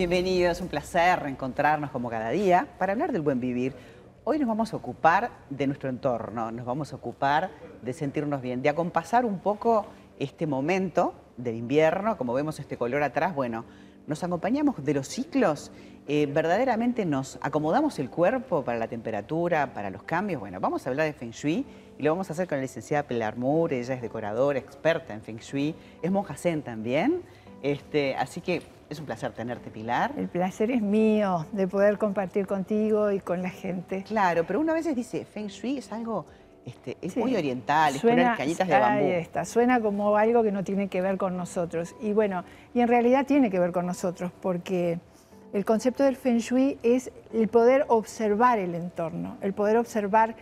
Bienvenidos, un placer reencontrarnos como cada día para hablar del buen vivir. Hoy nos vamos a ocupar de nuestro entorno, nos vamos a ocupar de sentirnos bien, de acompasar un poco este momento del invierno, como vemos este color atrás, bueno, nos acompañamos de los ciclos, eh, verdaderamente nos acomodamos el cuerpo para la temperatura, para los cambios. Bueno, vamos a hablar de Feng Shui y lo vamos a hacer con la licenciada Pilar ella es decoradora, experta en Feng Shui, es monja también, este, así que es un placer tenerte, Pilar. El placer es mío de poder compartir contigo y con la gente. Claro, pero uno a veces dice, Feng Shui es algo, este, es muy oriental, es poner cañitas de bambú. Ahí está, suena como algo que no tiene que ver con nosotros. Y bueno, y en realidad tiene que ver con nosotros, porque el concepto del Feng Shui es el poder observar el entorno, el poder observar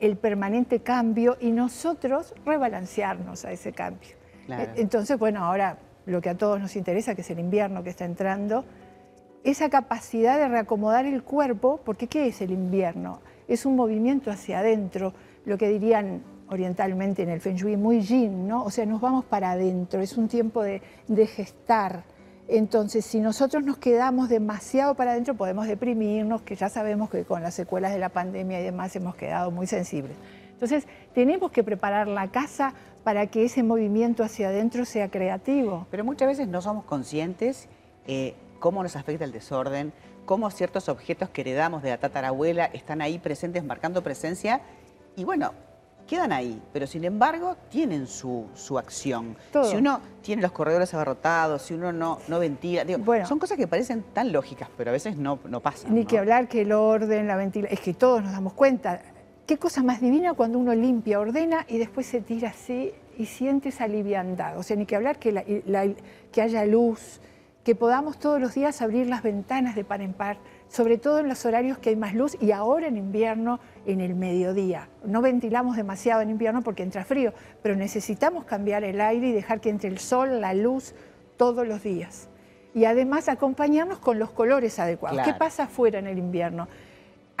el permanente cambio y nosotros rebalancearnos a ese cambio. Entonces, bueno, ahora lo que a todos nos interesa, que es el invierno que está entrando, esa capacidad de reacomodar el cuerpo, porque ¿qué es el invierno? Es un movimiento hacia adentro, lo que dirían orientalmente en el Feng Shui, muy yin, ¿no? O sea, nos vamos para adentro, es un tiempo de, de gestar. Entonces, si nosotros nos quedamos demasiado para adentro, podemos deprimirnos, que ya sabemos que con las secuelas de la pandemia y demás hemos quedado muy sensibles. Entonces, tenemos que preparar la casa para que ese movimiento hacia adentro sea creativo. Pero muchas veces no somos conscientes eh, cómo nos afecta el desorden, cómo ciertos objetos que heredamos de la tatarabuela están ahí presentes, marcando presencia, y bueno, quedan ahí, pero sin embargo tienen su, acción. Si uno tiene los corredores abarrotados, si uno no, no ventila, son cosas que parecen tan lógicas, pero a veces no, no pasan. Ni que hablar que el orden, la ventilación, es que todos nos damos cuenta Qué cosa más divina cuando uno limpia, ordena y después se tira así y sientes aliviandad. O sea, ni que hablar que, que haya luz, que podamos todos los días abrir las ventanas de par en par, sobre todo en los horarios que hay más luz y ahora en invierno en el mediodía. No ventilamos demasiado en invierno porque entra frío, pero necesitamos cambiar el aire y dejar que entre el sol, la luz, todos los días. Y además acompañarnos con los colores adecuados. ¿Qué pasa afuera en el invierno?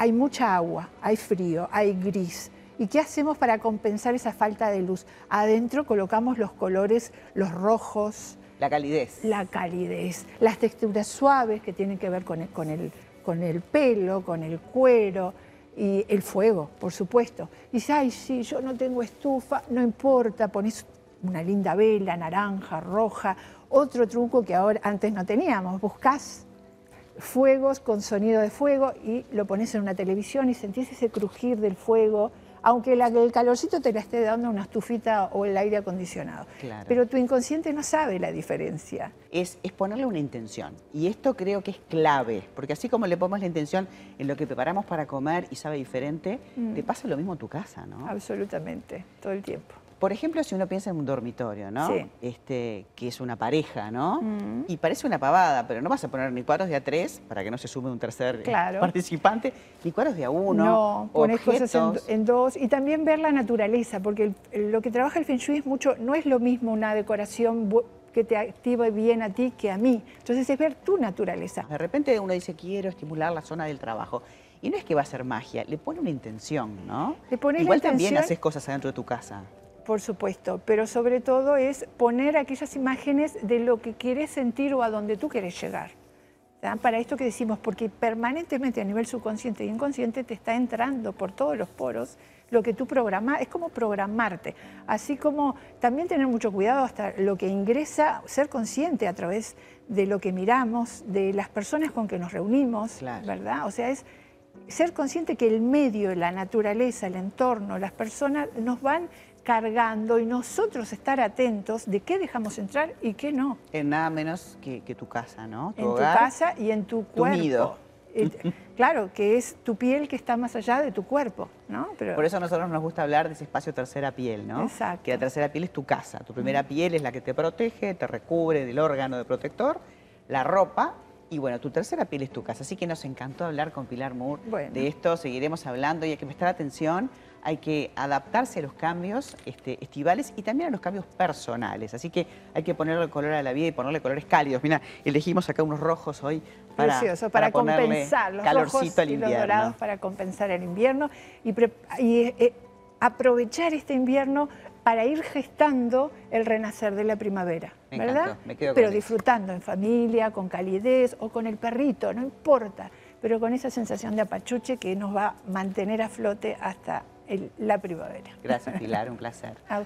Hay mucha agua, hay frío, hay gris. ¿Y qué hacemos para compensar esa falta de luz? Adentro colocamos los colores, los rojos. La calidez. La calidez. Las texturas suaves que tienen que ver con el, con el, con el pelo, con el cuero y el fuego, por supuesto. Dice, ay, sí, yo no tengo estufa, no importa, pones una linda vela naranja, roja. Otro truco que ahora antes no teníamos, buscas fuegos con sonido de fuego y lo pones en una televisión y sentís ese crujir del fuego, aunque el calorcito te la esté dando una estufita o el aire acondicionado. Pero tu inconsciente no sabe la diferencia. Es, es, ponerle una intención. Y esto creo que es clave, porque así como le ponemos la intención en lo que preparamos para comer y sabe diferente, mm. te pasa lo mismo en tu casa, ¿no? Absolutamente, todo el tiempo. Por ejemplo, si uno piensa en un dormitorio, ¿no? Sí. Este, que es una pareja, ¿no? Mm. Y parece una pavada, pero no vas a poner ni cuadros de a tres para que no se sume un tercer participante, ni cuadros de a uno. No, pones cosas en, dos. Y también ver la naturaleza, porque lo que trabaja el Feng Shui es mucho, no es lo mismo una decoración que te active bien a ti que a mí. Entonces es ver tu naturaleza. De repente uno dice, quiero estimular la zona del trabajo. Y no es que va a ser magia, le pone una intención, ¿no? Le Igual también haces cosas adentro de tu casa. Por supuesto, pero sobre todo es poner aquellas imágenes de lo que quieres sentir o a donde tú quieres llegar. Para esto que decimos, porque permanentemente a nivel subconsciente e inconsciente te está entrando por todos los poros lo que tú programas, es como programarte. Así como también tener mucho cuidado hasta lo que ingresa, ser consciente a través de lo que miramos, de las personas con que nos reunimos, ¿verdad? O sea, es ser consciente que el medio, la naturaleza, el entorno, las personas nos van cargando y nosotros estar atentos de qué dejamos entrar y qué no. En nada menos que, tu casa, ¿no? en tu casa y en tu cuerpo. claro, que es tu piel que está más allá de tu cuerpo, ¿no? Por eso a nosotros nos gusta hablar de ese espacio tercera piel, ¿no? Exacto. Que la tercera piel es tu casa. Tu primera piel es la que te protege, te recubre del órgano de protector, la ropa y bueno, tu tercera piel es tu casa, así que nos encantó hablar con Pilar Moore de esto, seguiremos hablando y hay que prestar atención, hay que adaptarse a los cambios este, estivales y también a los cambios personales, así que hay que ponerle color a la vida y ponerle colores cálidos. Mira, elegimos acá unos rojos hoy para, Precioso, para, compensar los rojos al invierno. y los dorados para compensar el invierno. Y, y eh, aprovechar este invierno para ir gestando el renacer de la primavera, Me ¿verdad? encantó, me quedo con Pero eso. disfrutando en familia, con calidez o con el perrito, no importa, pero con esa sensación de apachuche que nos va a mantener a flote hasta el- la primavera. Gracias, Pilar, un placer. A